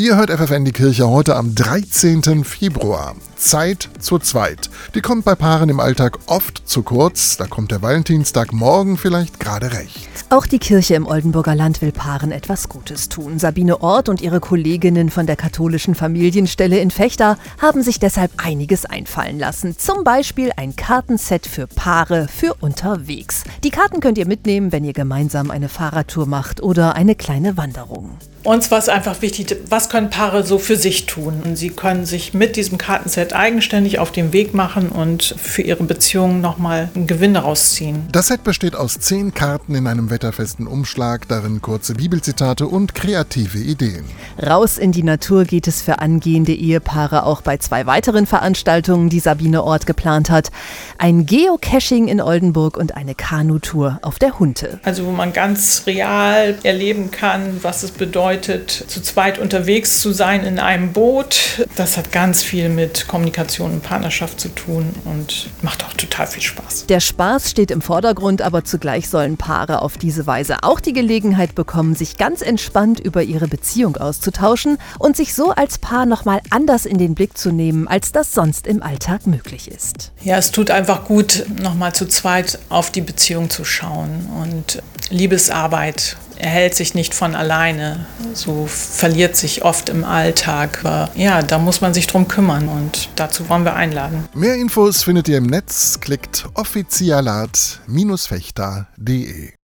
Ihr hört FFN die Kirche heute am 13. Februar. Zeit zur Zweit. Die kommt bei Paaren im Alltag oft zu kurz. Da kommt der Valentinstag morgen vielleicht gerade recht. Auch die Kirche im Oldenburger Land will Paaren etwas Gutes tun. Sabine Ort und ihre Kolleginnen von der katholischen Familienstelle in Fechter haben sich deshalb einiges einfallen lassen. Zum Beispiel ein Kartenset für Paare für unterwegs. Die Karten könnt ihr mitnehmen, wenn ihr gemeinsam eine Fahrradtour macht oder eine kleine Wanderung. Uns war es einfach wichtig, was können Paare so für sich tun? Sie können sich mit diesem Kartenset eigenständig auf den Weg machen und für ihre Beziehung nochmal einen Gewinn daraus ziehen. Das Set besteht aus zehn Karten in einem wetterfesten Umschlag, darin kurze Bibelzitate und kreative Ideen. Raus in die Natur geht es für angehende Ehepaare auch bei zwei weiteren Veranstaltungen, die Sabine Ort geplant hat. Ein Geocaching in Oldenburg und eine Kanutour auf der Hunte. Also wo man ganz real erleben kann, was es bedeutet, zu zweit unterwegs zu sein in einem Boot. Das hat ganz viel mit Kommunikation und Partnerschaft zu tun und macht auch total viel Spaß. Der Spaß steht im Vordergrund, aber zugleich sollen Paare auf diese Weise auch die Gelegenheit bekommen, sich ganz entspannt über ihre Beziehung auszutauschen und sich so als Paar nochmal anders in den Blick zu nehmen, als das sonst im Alltag möglich ist. Ja, es tut einfach gut, nochmal zu zweit auf die Beziehung zu schauen und Liebesarbeit erhält sich nicht von alleine. So verliert sich oft im Alltag. Aber ja, da muss man sich drum kümmern und dazu wollen wir einladen. Mehr Infos findet ihr im Netz. Klickt offizialat-fechter.de.